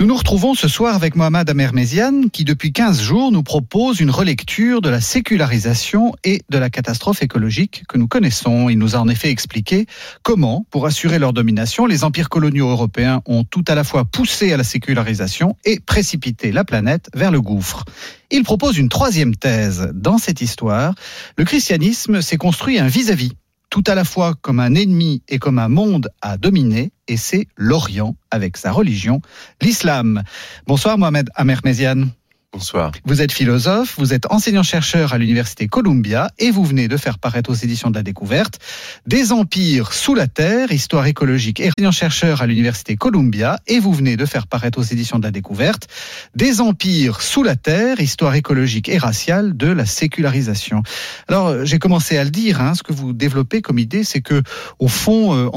Nous nous retrouvons ce soir avec Mohamed Amerméziane qui depuis 15 jours nous propose une relecture de la sécularisation et de la catastrophe écologique que nous connaissons. Il nous a en effet expliqué comment, pour assurer leur domination, les empires coloniaux européens ont tout à la fois poussé à la sécularisation et précipité la planète vers le gouffre. Il propose une troisième thèse. Dans cette histoire, le christianisme s'est construit un vis-à-vis tout à la fois comme un ennemi et comme un monde à dominer, et c'est l'Orient avec sa religion, l'islam. Bonsoir Mohamed Amermézian. Bonsoir. Vous êtes philosophe, vous êtes enseignant-chercheur à l'université Columbia et vous venez de faire paraître aux éditions de la découverte Des empires sous la terre, histoire écologique et enseignant-chercheur à l'université Columbia et vous venez de faire paraître aux éditions de la découverte Des empires sous la terre, histoire écologique et raciale de la sécularisation. Alors j'ai commencé à le dire, hein, ce que vous développez comme idée, c'est que au fond, euh,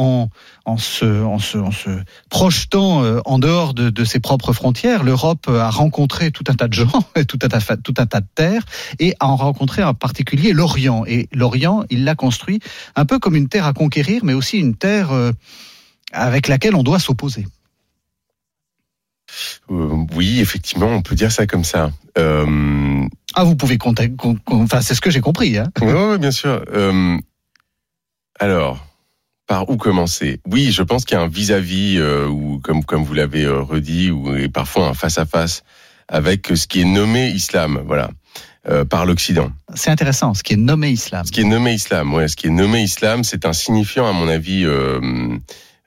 en se, en projetant euh, en dehors de, de, ses propres frontières, l'Europe a rencontré tout un tas de gens, tout un tas, tout un tas de terres, et a rencontré en particulier l'Orient. Et l'Orient, il l'a construit un peu comme une terre à conquérir, mais aussi une terre euh, avec laquelle on doit s'opposer. Euh, oui, effectivement, on peut dire ça comme ça. Euh... Ah, vous pouvez compter. Enfin, c'est ce que j'ai compris. Hein. Oui, ouais, bien sûr. Euh... Alors, par où commencer? Oui, je pense qu'il y a un vis-à-vis, ou comme comme vous l'avez redit, ou et parfois un face-à-face avec ce qui est nommé islam, voilà, euh, par l'Occident. C'est intéressant, ce qui est nommé islam. Ce qui est nommé islam, ouais, ce qui est nommé islam, c'est un signifiant à mon avis. Euh,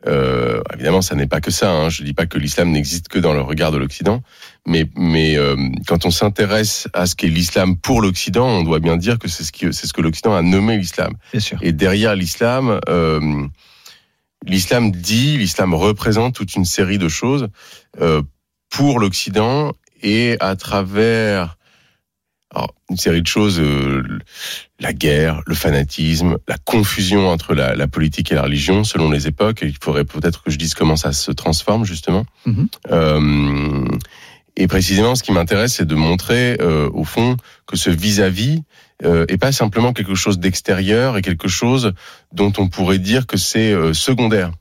euh, évidemment, ça n'est pas que ça. Hein. Je dis pas que l'islam n'existe que dans le regard de l'Occident, mais mais euh, quand on s'intéresse à ce qu'est l'islam pour l'Occident, on doit bien dire que c'est ce qui c'est ce que l'Occident a nommé l'islam. Et derrière l'islam, euh, l'islam dit, l'islam représente toute une série de choses euh, pour l'Occident et à travers alors, une série de choses, euh, la guerre, le fanatisme, la confusion entre la, la, politique et la religion selon les époques. Il faudrait peut-être que je dise comment ça se transforme justement. Mm-hmm. euh, et précisément, ce qui m'intéresse, c'est de montrer euh, au fond que ce vis-à-vis euh, est pas simplement quelque chose d'extérieur et quelque chose dont on pourrait dire que c'est euh, secondaire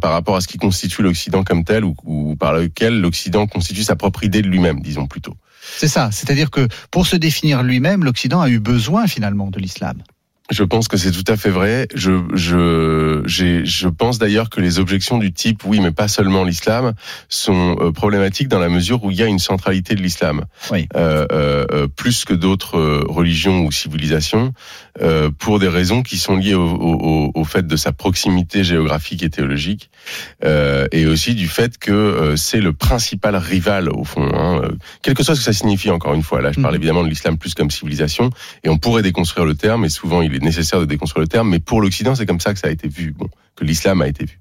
par rapport à ce qui constitue l'Occident comme tel ou, par lequel l'Occident constitue sa propre idée de lui-même, disons plutôt. C'est ça, c'est-à-dire que pour se définir lui-même, l'Occident a eu besoin finalement de l'islam. Je pense que c'est tout à fait vrai. Je, je, je pense d'ailleurs que les objections du type oui, mais pas seulement l'islam, sont euh, problématiques dans la mesure où il y a une centralité de l'islam, oui. euh, euh, plus que d'autres euh, religions ou civilisations, euh, pour des raisons qui sont liées au, au, au, fait de sa proximité géographique et théologique, euh, et aussi du fait que c'est le principal rival au fond, hein, quel que soit ce que ça signifie. Encore une fois, là, je parle mmh. évidemment de l'islam plus comme civilisation, et on pourrait déconstruire le terme, et souvent il il est nécessaire de déconstruire le terme, mais pour l'Occident, c'est comme ça que ça a été vu, que l'islam a été vu.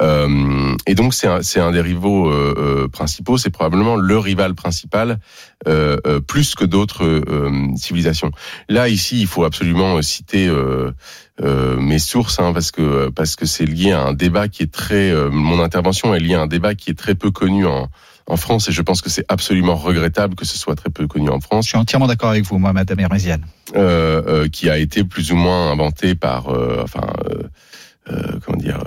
Euh, et donc c'est un, un, des rivaux euh, euh, principaux, c'est probablement le rival principal, euh, euh plus que d'autres civilisations. Là ici, il faut absolument citer mes sources, hein, parce que parce que c'est lié à un débat qui est très, mon intervention est liée à un débat qui est très peu connu en, en France et je pense que c'est absolument regrettable que ce soit très peu connu en France. Je suis entièrement d'accord avec vous, moi, Madame Hermésiane. Euh, euh, qui a été plus ou moins inventé par, enfin, euh, comment dire,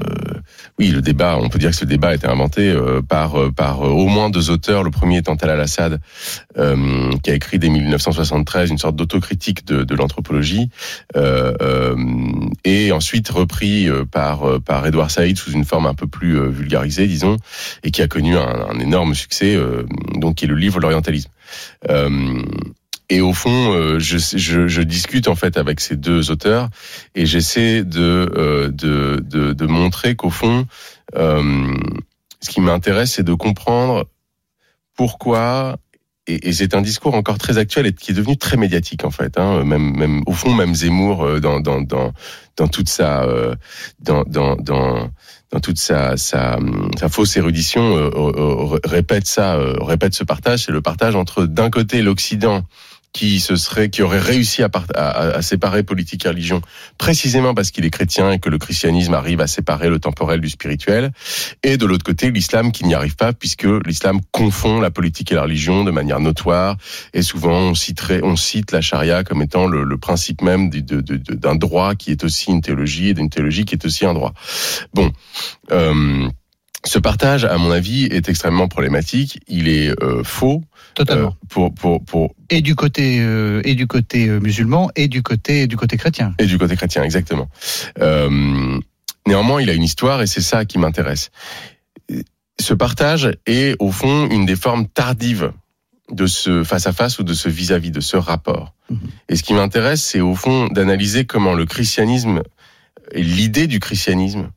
oui, le débat, on peut dire que ce débat a été inventé par par au moins deux auteurs. Le premier étant Talal Assad, qui a écrit dès 1973 une sorte d'autocritique de, l'anthropologie, et ensuite repris par par Edouard Saïd sous une forme un peu plus vulgarisée, disons, et qui a connu un, un énorme succès, donc qui est le livre L'orientalisme. Et au fond, euh, je, je, je, discute en fait avec ces deux auteurs et j'essaie de, euh, de, de, de, montrer qu'au fond, euh, ce qui m'intéresse, c'est de comprendre pourquoi. Et, et c'est un discours encore très actuel et qui est devenu très médiatique en fait. Hein, même, même au fond, même Zemmour euh, dans, dans, dans, dans toute sa, dans, dans, dans dans toute sa, sa, sa fausse érudition, euh, répète ça, répète ce partage, c'est le partage entre d'un côté l'Occident qui se serait, qui aurait réussi à, à, séparer politique et religion, précisément parce qu'il est chrétien et que le christianisme arrive à séparer le temporel du spirituel, et de l'autre côté l'islam qui n'y arrive pas puisque l'islam confond la politique et la religion de manière notoire, et souvent on citerait, on cite la charia comme étant le, le principe même d'un droit qui est aussi une théologie et d'une théologie qui est aussi un droit. Bon. Euh, ce partage, à mon avis, est extrêmement problématique. Il est euh, faux. Totalement. Euh, pour, pour, pour... Et du côté euh, et du côté musulman et du côté du côté chrétien. Et du côté chrétien, exactement. néanmoins, il a une histoire et c'est ça qui m'intéresse. Ce partage est au fond une des formes tardives de ce face à face ou de ce vis-à-vis, de ce rapport. Mhm. Et ce qui m'intéresse, c'est au fond d'analyser comment le christianisme et l'idée du christianisme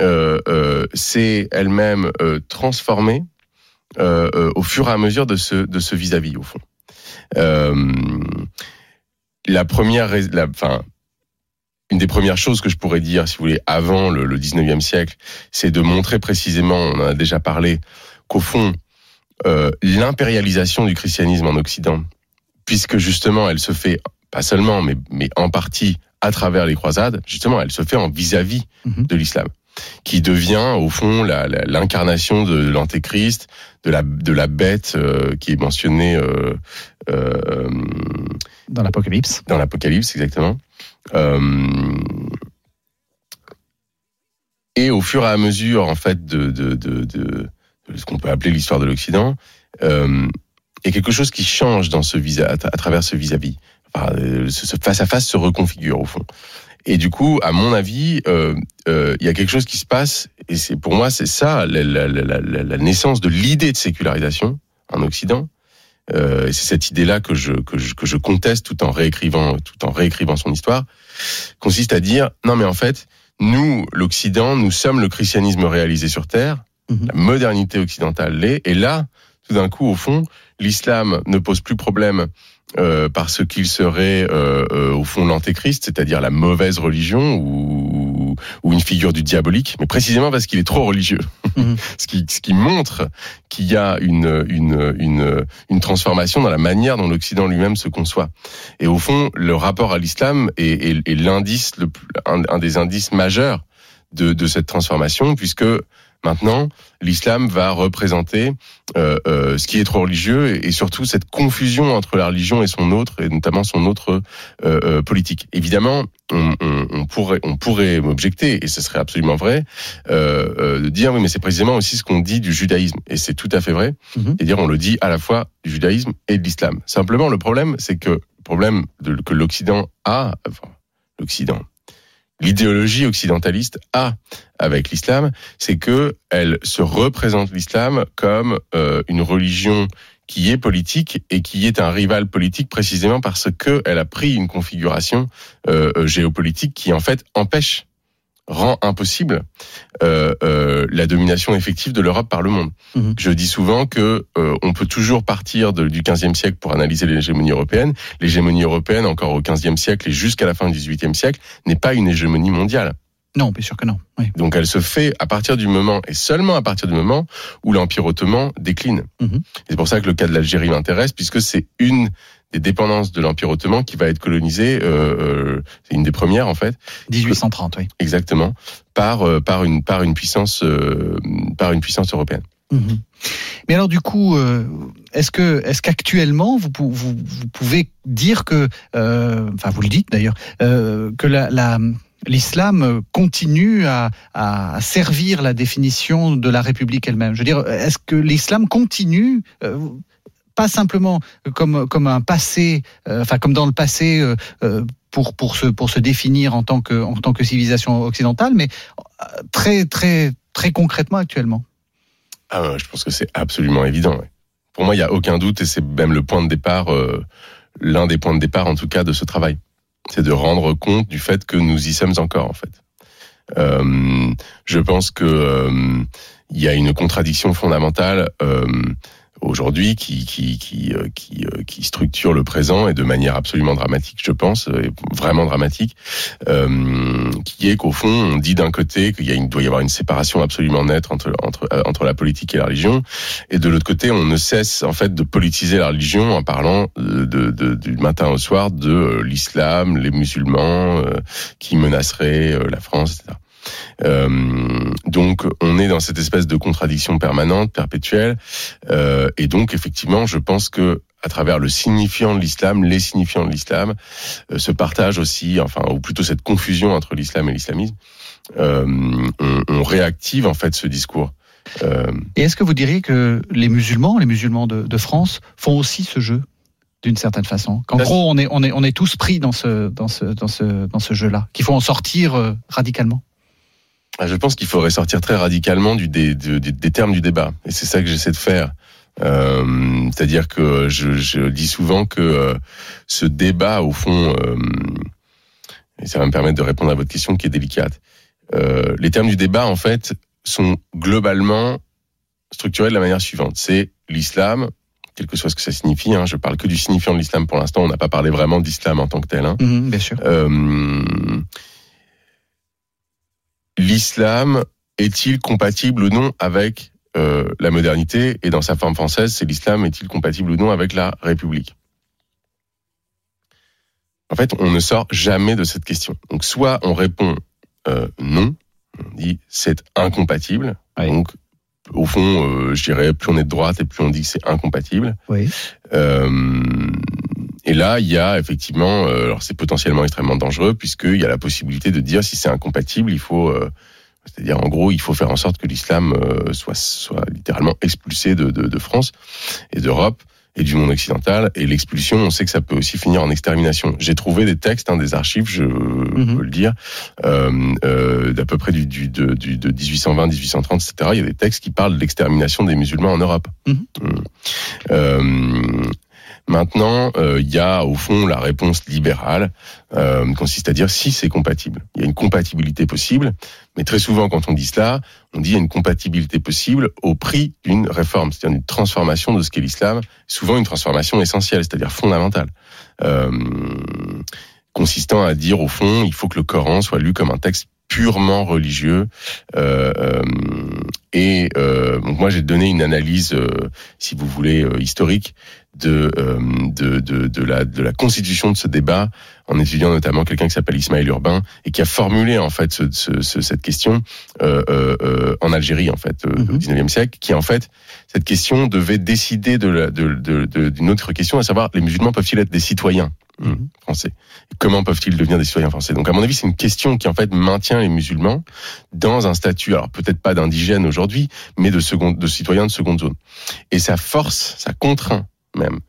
euh, euh, s'est elle-même euh, transformée euh, au fur et à mesure de ce de ce vis-à-vis au fond. la première, la, enfin, une des premières choses que je pourrais dire, si vous voulez, avant le, le 19e siècle, c'est de montrer précisément, on en a déjà parlé, qu'au fond, euh, l'impérialisation du christianisme en Occident, puisque justement elle se fait pas seulement, mais, mais en partie à travers les croisades, justement, elle se fait en vis-à-vis mhm. de l'islam qui devient au fond l'incarnation de l'antéchrist, de la de la bête euh, qui est mentionnée euh, euh, dans l'Apocalypse. Dans l'Apocalypse, exactement. et au fur et à mesure, en fait, de, de, de, de ce qu'on peut appeler l'histoire de l'Occident, il y a quelque chose qui change dans ce à travers ce vis-à-vis. ce face à face se reconfigure au fond. Et du coup, à mon avis, euh, euh, il y a quelque chose qui se passe, et c'est pour moi c'est ça la, la, la, la, naissance de l'idée de sécularisation en Occident. Euh, et c'est cette idée-là que je, que je que je conteste tout en réécrivant tout en réécrivant son histoire, consiste à dire non mais en fait nous l'Occident nous sommes le christianisme réalisé sur terre, mhm. la modernité occidentale l'est, et là tout d'un coup au fond l'islam ne pose plus problème euh, parce qu'il serait euh, euh, au fond l'antéchrist, c'est-à-dire la mauvaise religion ou, ou, une figure du diabolique, mais précisément parce qu'il est trop religieux. Mhm. ce, qui, ce qui montre qu'il y a une, une, une, une transformation dans la manière dont l'Occident lui-même se conçoit. Et au fond, le rapport à l'islam est, est, est l'indice, un, un des indices majeurs de, de cette transformation, puisque Maintenant, l'islam va représenter euh, euh, ce qui est trop religieux et, surtout cette confusion entre la religion et son autre, et notamment son autre euh, euh politique. Évidemment, on, on, on, pourrait, on pourrait m'objecter, et ce serait absolument vrai, euh, euh, de dire oui, mais c'est précisément aussi ce qu'on dit du judaïsme, et c'est tout à fait vrai. Mm Et dire on le dit à la fois du judaïsme et de l'islam. Simplement, le problème, c'est que le problème de, que l'Occident a, enfin, l'Occident, l'idéologie occidentaliste a avec l'islam, c'est que elle se représente l'islam comme euh, une religion qui est politique et qui est un rival politique précisément parce que elle a pris une configuration euh, euh géopolitique qui en fait empêche rend impossible euh, euh, la domination effective de l'Europe par le monde. Mhm. Je dis souvent que euh, on peut toujours partir de, du XVe siècle pour analyser l'hégémonie européenne. L'hégémonie européenne, encore au XVe siècle et jusqu'à la fin du XVIIIe siècle, n'est pas une hégémonie mondiale. Non, bien sûr que non. Oui. Donc elle se fait à partir du moment, et seulement à partir du moment, où l'Empire ottoman décline. Mhm. C'est pour ça que le cas de l'Algérie m'intéresse, puisque c'est une des dépendances de l'Empire ottoman qui va être colonisée, euh, euh, c'est une des premières en fait. 1830, oui. Exactement, par euh, par une par une puissance euh, par une puissance européenne. Mhm. Mais alors du coup, est-ce que est-ce qu'actuellement vous, vous, vous, pouvez dire que, enfin vous le dites d'ailleurs, que la, la l'islam continue à, servir la définition de la République elle-même. Je veux dire, est-ce que l'islam continue pas simplement comme comme un passé, euh, enfin comme dans le passé euh, euh, pour pour se pour se définir en tant que en tant que civilisation occidentale, mais très très très concrètement actuellement? Ah, je pense que c'est absolument évident. Pour moi, il y a aucun doute et c'est même le point de départ, l'un des points de départ en tout cas de ce travail, c'est de rendre compte du fait que nous y sommes encore en fait. je pense que il y a une contradiction fondamentale aujourd'hui qui qui qui euh, qui, euh, qui structure le présent et de manière absolument dramatique, je pense, euh, vraiment dramatique, euh, qui est qu'au fond, on dit d'un côté qu'il y a une, doit y avoir une séparation absolument nette entre entre entre la politique et la religion, et de l'autre côté, on ne cesse en fait de politiser la religion en parlant de, de du matin au soir de l'islam, les musulmans qui menaceraient la France, etc. Euh, donc on est dans cette espèce de contradiction permanente, perpétuelle, euh, et donc effectivement, je pense que à travers le signifiant de l'islam, les signifiants de l'islam, euh, se partagent aussi, enfin, ou plutôt cette confusion entre l'islam et l'islamisme, euh, on, on, réactive en fait ce discours. Euh, et est-ce que vous diriez que les musulmans, les musulmans de, de France, font aussi ce jeu d'une certaine façon? Qu'en gros, on est, on, est, on est tous pris dans ce, dans ce, dans ce, dans ce jeu-là, qu'il faut en sortir euh, radicalement je pense qu'il faudrait sortir très radicalement du, des, des, termes du débat. Et c'est ça que j'essaie de faire. Euh, C'est-à-dire que je, je, dis souvent que euh, ce débat, au fond, euh, et ça va me permettre de répondre à votre question qui est délicate. Les termes du débat, en fait, sont globalement structurés de la manière suivante. C'est l'islam, quel que soit ce que ça signifie. Hein, je parle que du signifiant de l'islam pour l'instant. On n'a pas parlé vraiment d'islam en tant que tel. Hein. Mmh, bien sûr. L'islam est-il compatible ou non avec euh, la modernité? Et dans sa forme française, c'est l'islam est-il compatible ou non avec la République? En fait, on ne sort jamais de cette question. Donc, soit on répond euh, non, on dit c'est incompatible. Oui. Donc, au fond, euh, je dirais, plus on est de droite et plus on dit que c'est incompatible. Oui. Euh, et là, il y a effectivement, euh, alors c'est potentiellement extrêmement dangereux puisqu'il y a la possibilité de dire si c'est incompatible, il faut, euh, c'est-à-dire en gros, il faut faire en sorte que l'islam euh, soit, soit littéralement expulsé de, de, de France et d'Europe et du monde occidental. Et l'expulsion, on sait que ça peut aussi finir en extermination. J'ai trouvé des textes, hein, des archives, je Mhm. peux le dire, euh, euh, d'à peu près du, du, de, du, de 1820, 1830, etc. Il y a des textes qui parlent de l'extermination des musulmans en Europe. Mhm. Euh, Maintenant, euh, il y a au fond la réponse libérale, euh, consiste à dire si c'est compatible. Il y a une compatibilité possible, mais très souvent quand on dit cela, on dit il y a une compatibilité possible au prix d'une réforme, c'est-à-dire d'une transformation de ce qu'est l'islam, souvent une transformation essentielle, c'est-à-dire fondamentale. Euh, consistant à dire au fond, il faut que le Coran soit lu comme un texte purement religieux. Euh, euh, et euh, donc moi j'ai donné une analyse, euh, si vous voulez, euh, historique de, euh, de, de, de, la, de la constitution de ce débat en étudiant notamment quelqu'un qui s'appelle Ismaël Urbain et qui a formulé en fait ce, ce, ce, cette question euh, en Algérie en fait Mhm. au 19e siècle, qui en fait cette question devait décider de la- de- de- de- d'une autre question, à savoir les musulmans peuvent-ils être des citoyens Mhm. français? Comment peuvent-ils devenir des citoyens français? Donc à mon avis, c'est une question qui en fait maintient les musulmans dans un statut, alors peut-être pas d'indigène aujourd'hui, mais de seconde, de citoyens de seconde zone. Et ça force, ça contraint même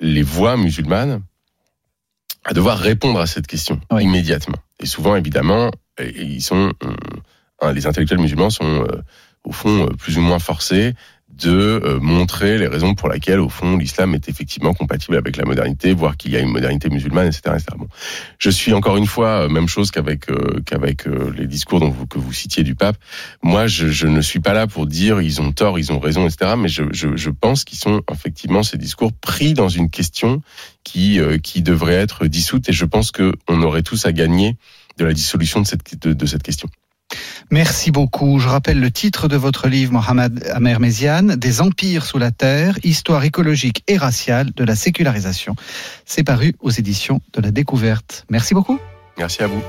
les voix musulmanes à devoir répondre à cette question Oui. immédiatement. Et souvent, évidemment, ils sont, euh, les intellectuels musulmans sont euh, au fond euh, plus ou moins forcés de euh, montrer les raisons pour lesquelles, au fond, l'islam est effectivement compatible avec la modernité, voire qu'il y a une modernité musulmane, etc. etc. Bon. Je suis encore une fois, euh, même chose qu'avec euh, qu'avec euh, les discours dont vous, que vous citiez du pape. Moi, je, je ne suis pas là pour dire ils ont tort, ils ont raison, etc. Mais je, je, je pense qu'ils sont effectivement ces discours pris dans une question qui euh, qui devrait être dissoute, et je pense que on aurait tous à gagner de la dissolution de cette de cette question. Merci beaucoup. Je rappelle le titre de votre livre, Mohamed Amer Méziane, Des empires sous la terre, histoire écologique et raciale de la sécularisation. C'est paru aux éditions de la découverte. Merci beaucoup. Merci à vous.